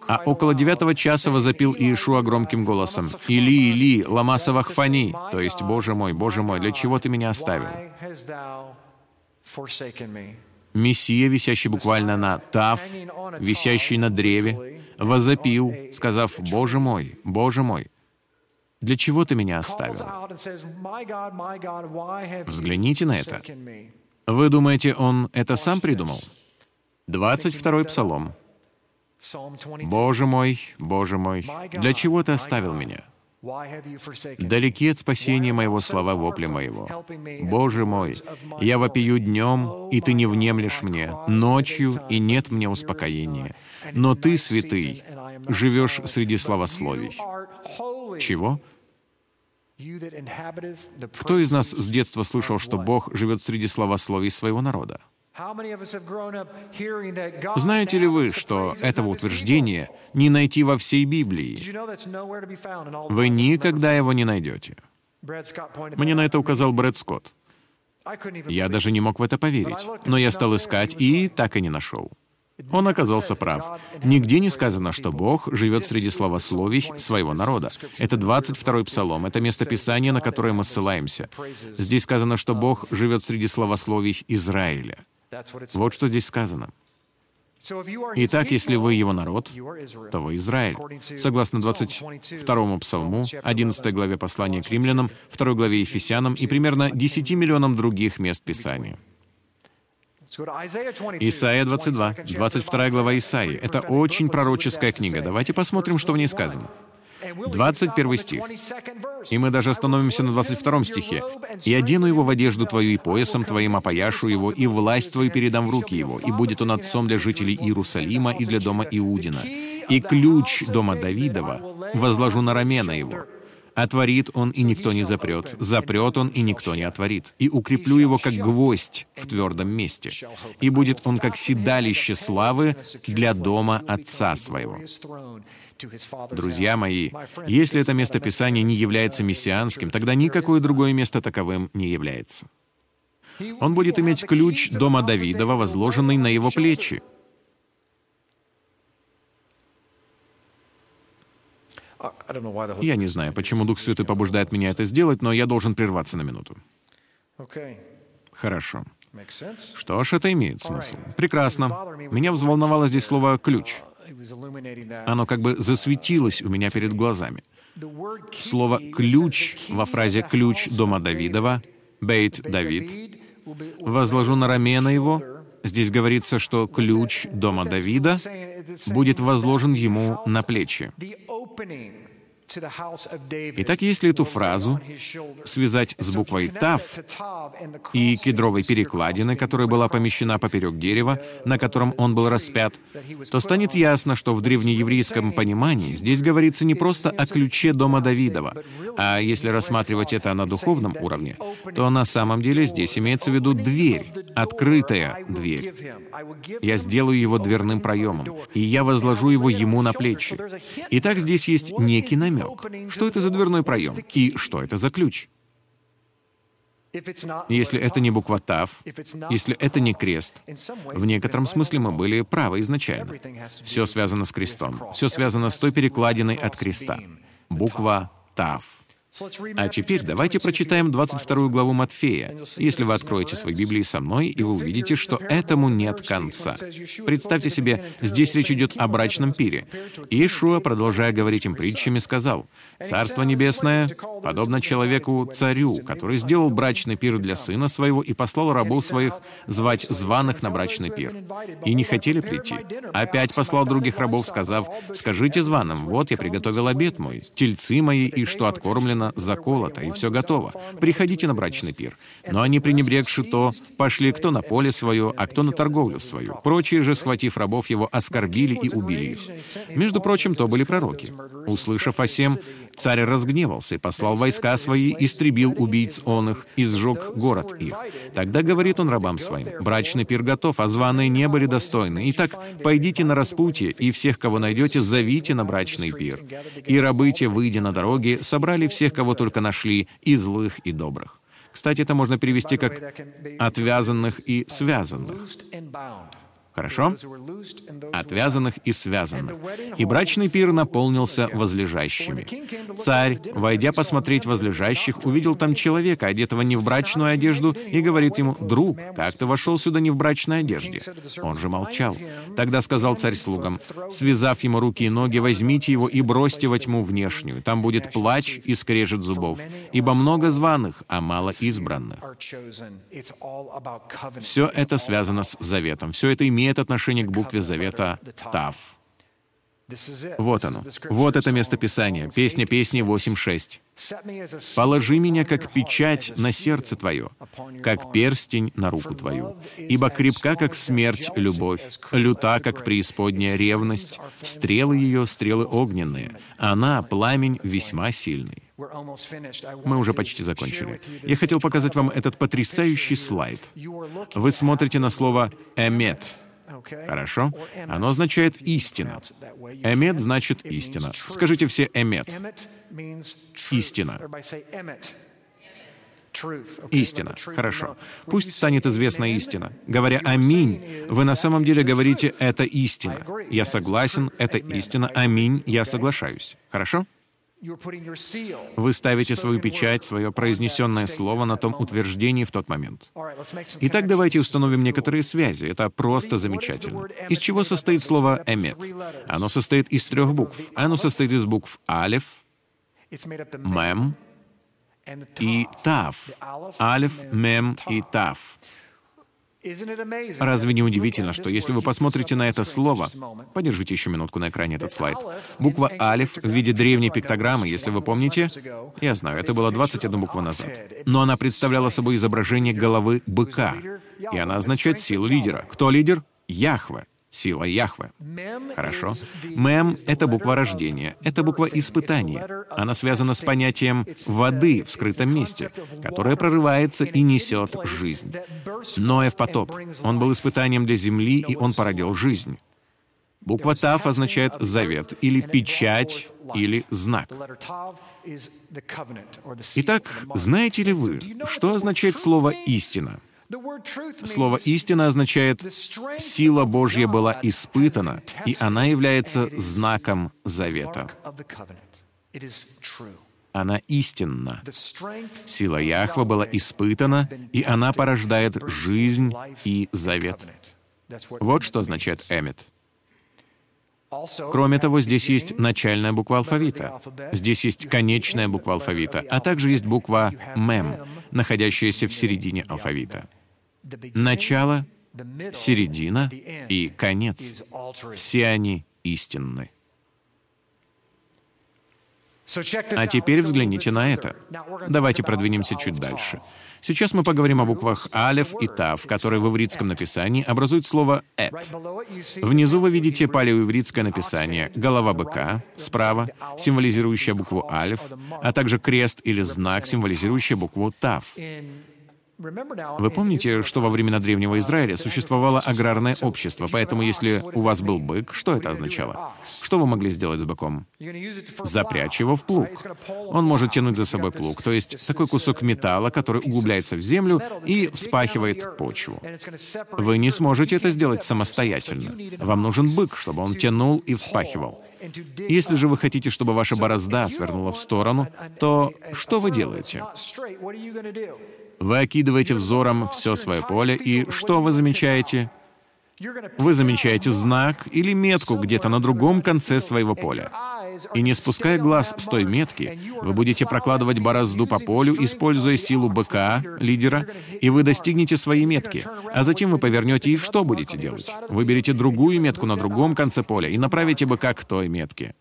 «А около девятого часа возопил Иешуа громким голосом, «Или, Или, лама савахфани», то есть, «Боже мой, Боже мой, для чего ты меня оставил?» Мессия, висящий буквально на тав, висящий на древе, возопил, сказав, «Боже мой, Боже мой, для чего ты меня оставил?» Взгляните на это. Вы думаете, он это сам придумал? 22-й Псалом. «Боже мой, Боже мой, для чего ты оставил меня?» Далеки от спасения моего слова вопля моего. Боже мой, я вопию днем, и ты не внемлешь мне, ночью, и нет мне успокоения. Но ты, святый, живешь среди славословий. Чего? Кто из нас с детства слышал, что Бог живет среди славословий своего народа? Знаете ли вы, что этого утверждения не найти во всей Библии? Вы никогда его не найдете. Мне на это указал Брэд Скотт. Я даже не мог в это поверить, но я стал искать и так и не нашел. Он оказался прав. Нигде не сказано, что Бог живет среди словословий своего народа. Это 22-й псалом, это место Писания, на которое мы ссылаемся. Здесь сказано, что Бог живет среди словословий Израиля. Вот что здесь сказано. Итак, если вы его народ, то вы Израиль. Согласно 22 псалму, 11 главе послания к римлянам, 2 главе Ефесянам и примерно 10 миллионам других мест Писания. Исайя 22, 22 глава Исаии. Это очень пророческая книга. Давайте посмотрим, что в ней сказано. 21 стих. И мы даже остановимся на 22 стихе. «И одену его в одежду твою, и поясом твоим опояшу его, и власть твою передам в руки его, и будет он отцом для жителей Иерусалима и для дома Иудина. И ключ дома Давидова возложу на рамена его». Отворит он, и никто не запрет. Запрет он, и никто не отворит. И укреплю его, как гвоздь в твердом месте. И будет он, как седалище славы для дома отца своего. Друзья мои, если это место Писания не является мессианским, тогда никакое другое место таковым не является. Он будет иметь ключ дома Давидова, возложенный на его плечи. Я не знаю, почему Дух Святой побуждает меня это сделать, но я должен прерваться на минуту. Хорошо. Что ж, это имеет смысл. Прекрасно. Меня взволновало здесь слово «ключ». Оно как бы засветилось у меня перед глазами. Слово «ключ» во фразе «ключ дома Давидова» «Бейт Давид» «возложу на рамена его» Здесь говорится, что ключ дома Давида будет возложен ему на плечи. Итак, если эту фразу связать с буквой «тав» и кедровой перекладины, которая была помещена поперек дерева, на котором он был распят, то станет ясно, что в древнееврейском понимании здесь говорится не просто о ключе дома Давидова, а если рассматривать это на духовном уровне, то на самом деле здесь имеется в виду дверь, открытая дверь. Я сделаю его дверным проемом, и я возложу его ему на плечи. Итак, здесь есть некий намек намек. Что это за дверной проем? И что это за ключ? Если это не буква ТАВ, если это не крест, в некотором смысле мы были правы изначально. Все связано с крестом. Все связано с той перекладиной от креста. Буква ТАВ. А теперь давайте прочитаем 22 главу Матфея, если вы откроете свои Библии со мной, и вы увидите, что этому нет конца. Представьте себе, здесь речь идет о брачном пире. Иешуа, продолжая говорить им притчами, сказал, «Царство Небесное подобно человеку-царю, который сделал брачный пир для сына своего и послал рабов своих звать званых на брачный пир. И не хотели прийти. Опять послал других рабов, сказав, «Скажите званым, вот я приготовил обед мой, тельцы мои, и что откормлено, сделано, заколото, и все готово. Приходите на брачный пир. Но они, пренебрегши то, пошли кто на поле свое, а кто на торговлю свою. Прочие же, схватив рабов его, оскорбили и убили их. Между прочим, то были пророки. Услышав о сем, царь разгневался и послал войска свои, истребил убийц он их и сжег город их. Тогда говорит он рабам своим, «Брачный пир готов, а званые не были достойны. Итак, пойдите на распутье, и всех, кого найдете, зовите на брачный пир». И рабы те, выйдя на дороги, собрали всех, кого только нашли, и злых, и добрых. Кстати, это можно перевести как «отвязанных и связанных». Хорошо? Отвязанных и связанных. И брачный пир наполнился возлежащими. Царь, войдя посмотреть возлежащих, увидел там человека, одетого не в брачную одежду, и говорит ему, «Друг, как ты вошел сюда не в брачной одежде?» Он же молчал. Тогда сказал царь слугам, «Связав ему руки и ноги, возьмите его и бросьте во тьму внешнюю. Там будет плач и скрежет зубов, ибо много званых, а мало избранных». Все это связано с заветом. Все это имеет имеет отношение к букве завета Тав. Вот оно. Вот это место Писания. Песня песни 8.6. «Положи меня, как печать на сердце твое, как перстень на руку твою. Ибо крепка, как смерть, любовь, люта, как преисподняя ревность, стрелы ее — стрелы огненные, она — пламень весьма сильный». Мы уже почти закончили. Я хотел показать вам этот потрясающий слайд. Вы смотрите на слово «эмет», Хорошо? Оно означает «истина». Эмет значит «истина». Скажите все «эмет». Истина. Истина. Хорошо. Пусть станет известна истина. Говоря «Аминь», вы на самом деле говорите «это истина». Я согласен, это истина. Аминь, я соглашаюсь. Хорошо? Вы ставите свою печать, свое произнесенное слово на том утверждении в тот момент. Итак, давайте установим некоторые связи. Это просто замечательно. Из чего состоит слово «эмет»? Оно состоит из трех букв. Оно состоит из букв «алев», «мем» и «тав». «Алев», «мем» и «тав». Разве не удивительно, что если вы посмотрите на это слово, подержите еще минутку на экране этот слайд, буква «алиф» в виде древней пиктограммы, если вы помните, я знаю, это было 21 буква назад, но она представляла собой изображение головы быка, и она означает силу лидера. Кто лидер? Яхве сила Яхве. Хорошо. Мем — это буква рождения, это буква испытания. Она связана с понятием воды в скрытом месте, которое прорывается и несет жизнь. Ноев потоп. Он был испытанием для земли, и он породил жизнь. Буква Тав означает завет, или печать, или знак. Итак, знаете ли вы, что означает слово «истина»? Слово «истина» означает «сила Божья была испытана, и она является знаком завета». Она истинна. Сила Яхва была испытана, и она порождает жизнь и завет. Вот что означает «эмет». Кроме того, здесь есть начальная буква алфавита, здесь есть конечная буква алфавита, а также есть буква «мем», находящаяся в середине алфавита. Начало, середина и конец. Все они истинны. А теперь взгляните на это. Давайте продвинемся чуть дальше. Сейчас мы поговорим о буквах алеф и тав, которые в ивритском написании образуют слово «эт». Внизу вы видите палеоивритское написание «голова быка», справа — символизирующая букву алеф, а также крест или знак, символизирующий букву тав. Вы помните, что во времена Древнего Израиля существовало аграрное общество, поэтому если у вас был бык, что это означало? Что вы могли сделать с быком? Запрячь его в плуг. Он может тянуть за собой плуг, то есть такой кусок металла, который углубляется в землю и вспахивает почву. Вы не сможете это сделать самостоятельно. Вам нужен бык, чтобы он тянул и вспахивал. Если же вы хотите, чтобы ваша борозда свернула в сторону, то что вы делаете? Вы окидываете взором все свое поле, и что вы замечаете? Вы замечаете знак или метку где-то на другом конце своего поля. И не спуская глаз с той метки, вы будете прокладывать борозду по полю, используя силу быка, лидера, и вы достигнете своей метки. А затем вы повернете и что будете делать? Выберете другую метку на другом конце поля и направите быка к той метке.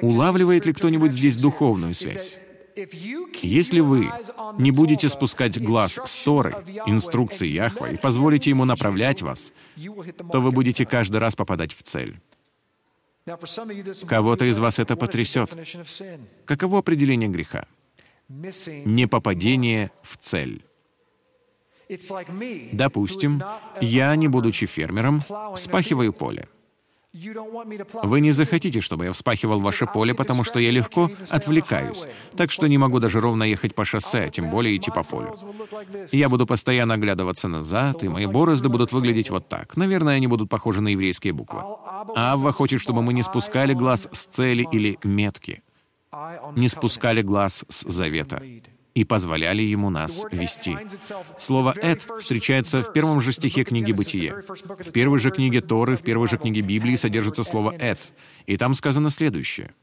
Улавливает ли кто-нибудь здесь духовную связь? Если вы не будете спускать глаз с Торы, инструкции Яхва, и позволите ему направлять вас, то вы будете каждый раз попадать в цель. Кого-то из вас это потрясет. Каково определение греха? Непопадение в цель. Допустим, я, не будучи фермером, вспахиваю поле. Вы не захотите, чтобы я вспахивал ваше поле, потому что я легко отвлекаюсь, так что не могу даже ровно ехать по шоссе, а тем более идти по полю. Я буду постоянно оглядываться назад, и мои борозды будут выглядеть вот так. Наверное, они будут похожи на еврейские буквы. Авва хочет, чтобы мы не спускали глаз с цели или метки, не спускали глаз с завета и позволяли ему нас вести. Слово «эт» встречается в первом же стихе книги «Бытие». В первой же книге Торы, в первой же книге Библии содержится слово «эт», и там сказано следующее.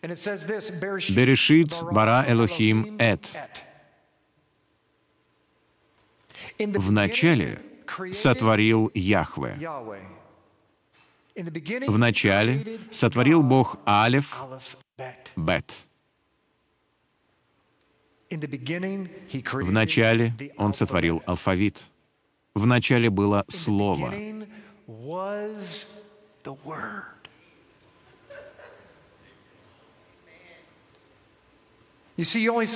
«Берешит бара Элохим эт». Начале сотворил Яхве. В начале сотворил Бог Алеф, Бет. В начале Он сотворил алфавит. В начале было Слово.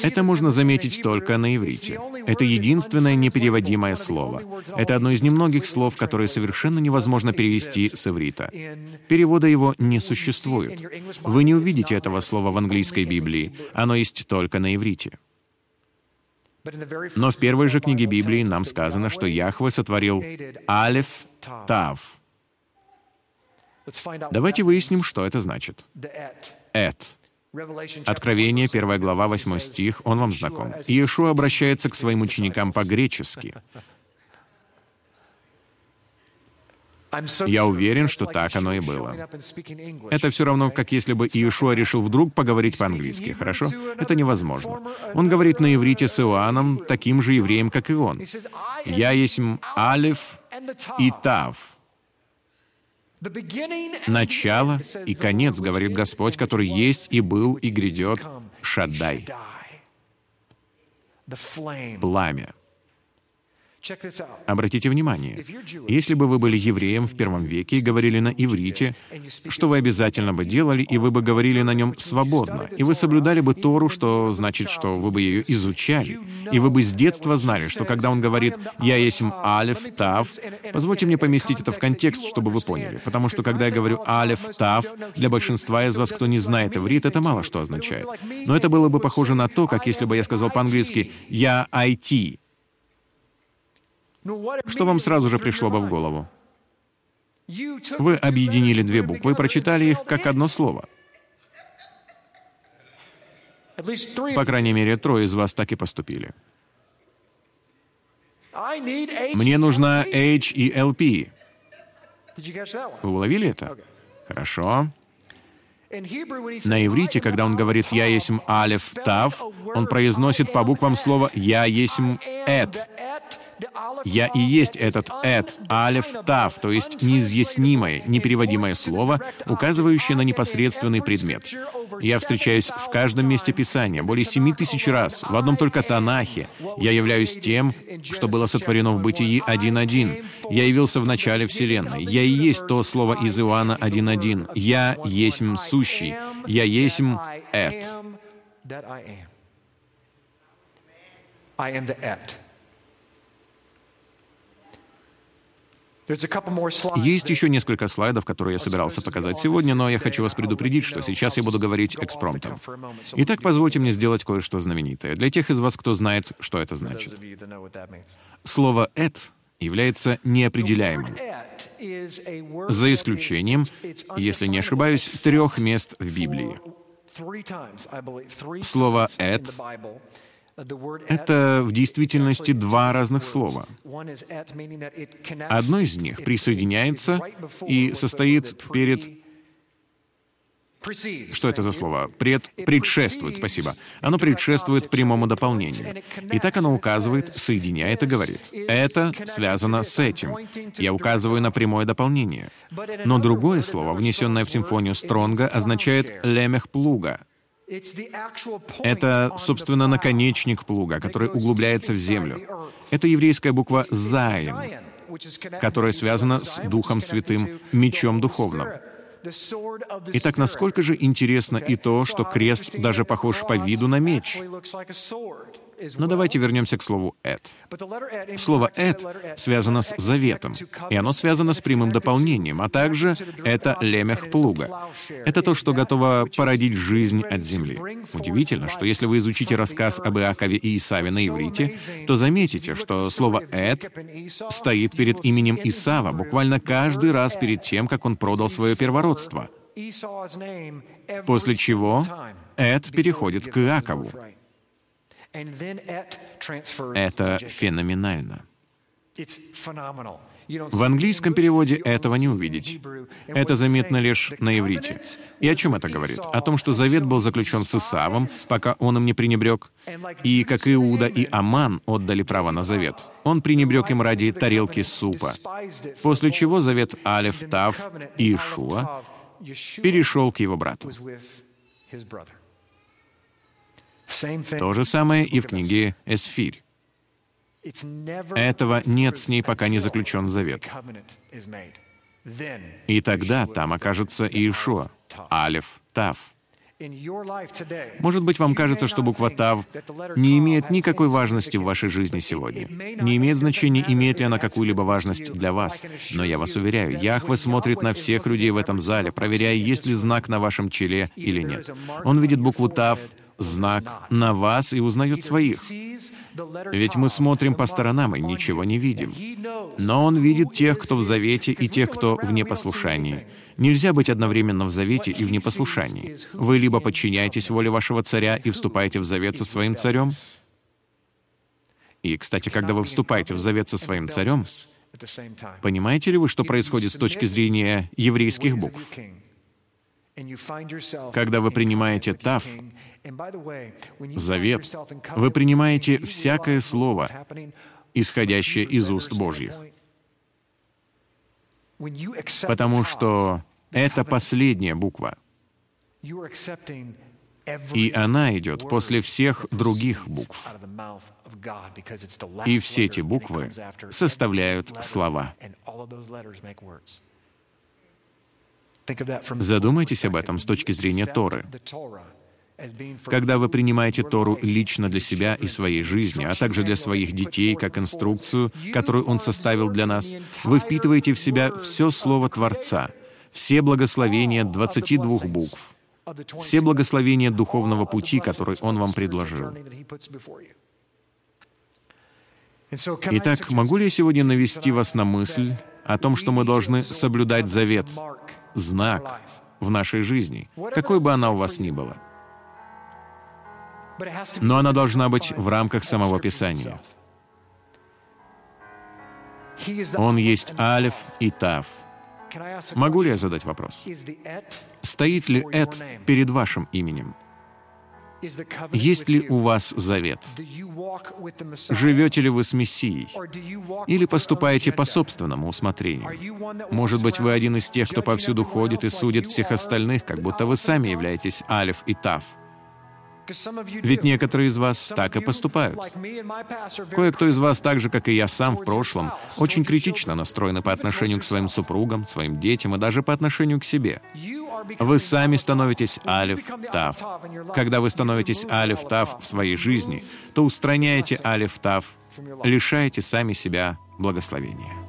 Это можно заметить только на иврите. Это единственное непереводимое слово. Это одно из немногих слов, которые совершенно невозможно перевести с иврита. Перевода его не существует. Вы не увидите этого слова в английской Библии. Оно есть только на иврите. Но в первой же книге Библии нам сказано, что Яхве сотворил Алеф Тав. Давайте выясним, что это значит. Эт. Откровение, 1 глава, 8 стих, он вам знаком. Иешуа обращается к своим ученикам по-гречески. Я уверен, что так оно и было. Это все равно, как если бы Иешуа решил вдруг поговорить по-английски, хорошо? Это невозможно. Он говорит на иврите с Иоанном, таким же евреем, как и он. «Я есть Алиф и Тав». Начало и конец, говорит Господь, который есть и был и грядет, Шаддай. Пламя. Обратите внимание, если бы вы были евреем в первом веке и говорили на иврите, что вы обязательно бы делали, и вы бы говорили на нем свободно, и вы соблюдали бы Тору, что значит, что вы бы ее изучали, и вы бы с детства знали, что когда он говорит «Я есть Алеф, Тав», позвольте мне поместить это в контекст, чтобы вы поняли, потому что когда я говорю «Алеф, Тав», для большинства из вас, кто не знает иврит, это мало что означает. Но это было бы похоже на то, как если бы я сказал по-английски «Я IT», что вам сразу же пришло бы в голову? Вы объединили две буквы и прочитали их как одно слово. По крайней мере, трое из вас так и поступили. Мне нужна H и LP. Вы уловили это? Хорошо. На иврите, когда он говорит «Я есть Алеф Тав», он произносит по буквам слово «Я есть Эт». Я и есть этот «эт», «алеф», «тав», то есть неизъяснимое, непереводимое слово, указывающее на непосредственный предмет. Я встречаюсь в каждом месте Писания, более семи тысяч раз, в одном только Танахе. Я являюсь тем, что было сотворено в Бытии 1.1. Я явился в начале Вселенной. Я и есть то слово из Иоанна 1.1. Я есть сущий. Я есть «эт». I am the et. Есть еще несколько слайдов, которые я собирался показать сегодня, но я хочу вас предупредить, что сейчас я буду говорить экспромтом. Итак, позвольте мне сделать кое-что знаменитое. Для тех из вас, кто знает, что это значит. Слово «эт» является неопределяемым. За исключением, если не ошибаюсь, трех мест в Библии. Слово «эт» Это в действительности два разных слова. Одно из них присоединяется и состоит перед что это за слово? Пред, предшествует, спасибо. Оно предшествует прямому дополнению. И так оно указывает, соединяет и говорит. Это связано с этим. Я указываю на прямое дополнение. Но другое слово, внесенное в симфонию Стронга, означает «лемех плуга», это, собственно, наконечник плуга, который углубляется в землю. Это еврейская буква «зайн», которая связана с Духом Святым, мечом духовным. Итак, насколько же интересно и то, что крест даже похож по виду на меч. Но давайте вернемся к слову «эд». Слово «эд» связано с заветом, и оно связано с прямым дополнением, а также это лемех плуга. Это то, что готово породить жизнь от земли. Удивительно, что если вы изучите рассказ об Иакове и Исаве на иврите, то заметите, что слово «эд» стоит перед именем Исава буквально каждый раз перед тем, как он продал свое первородство. После чего Эд переходит к Иакову. Это феноменально. В английском переводе этого не увидеть. Это заметно лишь на иврите. И о чем это говорит? О том, что завет был заключен с Исавом, пока он им не пренебрег. И как Иуда и Аман отдали право на завет, он пренебрег им ради тарелки супа. После чего завет Алеф, Тав и Ишуа перешел к его брату. То же самое и в книге «Эсфирь». Этого нет с ней, пока не заключен завет. И тогда там окажется Иешуа, Алеф, Тав. Может быть, вам кажется, что буква «Тав» не имеет никакой важности в вашей жизни сегодня. Не имеет значения, имеет ли она какую-либо важность для вас. Но я вас уверяю, Яхве смотрит на всех людей в этом зале, проверяя, есть ли знак на вашем челе или нет. Он видит букву «Тав», знак на вас и узнает своих. Ведь мы смотрим по сторонам и ничего не видим. Но Он видит тех, кто в завете, и тех, кто в непослушании. Нельзя быть одновременно в завете и в непослушании. Вы либо подчиняетесь воле вашего царя и вступаете в завет со своим царем, и, кстати, когда вы вступаете в завет со своим царем, понимаете ли вы, что происходит с точки зрения еврейских букв? Когда вы принимаете Тав, завет, вы принимаете всякое слово, исходящее из уст Божьих. Потому что это последняя буква. И она идет после всех других букв. И все эти буквы составляют слова. Задумайтесь об этом с точки зрения Торы. Когда вы принимаете Тору лично для себя и своей жизни, а также для своих детей, как инструкцию, которую Он составил для нас, вы впитываете в себя все Слово Творца, все благословения 22 букв, все благословения духовного пути, который Он вам предложил. Итак, могу ли я сегодня навести вас на мысль о том, что мы должны соблюдать завет, знак в нашей жизни, какой бы она у вас ни была? Но она должна быть в рамках самого Писания. Он есть Алиф и Тав. Могу ли я задать вопрос? Стоит ли Эд перед вашим именем? Есть ли у вас завет? Живете ли вы с Мессией? Или поступаете по собственному усмотрению? Может быть, вы один из тех, кто повсюду ходит и судит всех остальных, как будто вы сами являетесь Алиф и Тав. Ведь некоторые из вас так и поступают. Кое-кто из вас, так же, как и я сам в прошлом, очень критично настроены по отношению к своим супругам, своим детям и даже по отношению к себе. Вы сами становитесь Алиф Тав. Когда вы становитесь Алиф Тав в своей жизни, то устраняете Алиф Тав, лишаете сами себя благословения.